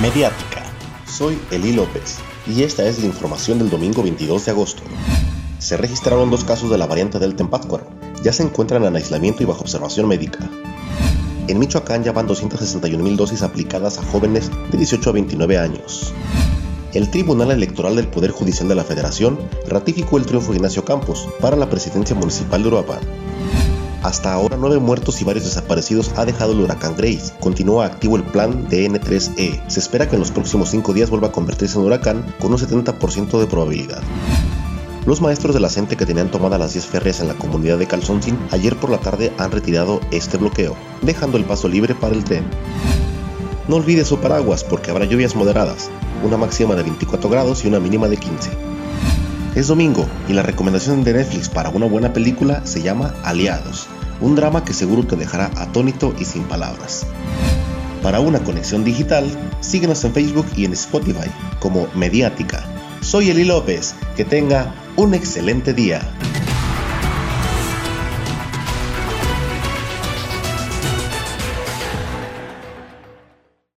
Mediática. Soy Eli López y esta es la información del domingo 22 de agosto. Se registraron dos casos de la variante Delta en Pátzcuaro. Ya se encuentran en aislamiento y bajo observación médica. En Michoacán ya van 261 mil dosis aplicadas a jóvenes de 18 a 29 años. El Tribunal Electoral del Poder Judicial de la Federación ratificó el triunfo de Ignacio Campos para la presidencia municipal de Uruapan. Hasta ahora, nueve muertos y varios desaparecidos ha dejado el huracán Grace. Continúa activo el plan DN3E. Se espera que en los próximos cinco días vuelva a convertirse en huracán con un 70% de probabilidad. Los maestros de la CENTE que tenían tomadas las 10 férreas en la comunidad de Calzoncin ayer por la tarde han retirado este bloqueo, dejando el paso libre para el tren. No olvide su paraguas porque habrá lluvias moderadas, una máxima de 24 grados y una mínima de 15. Es domingo y la recomendación de Netflix para una buena película se llama Aliados, un drama que seguro te dejará atónito y sin palabras. Para una conexión digital, síguenos en Facebook y en Spotify como Mediática. Soy Eli López, que tenga un excelente día.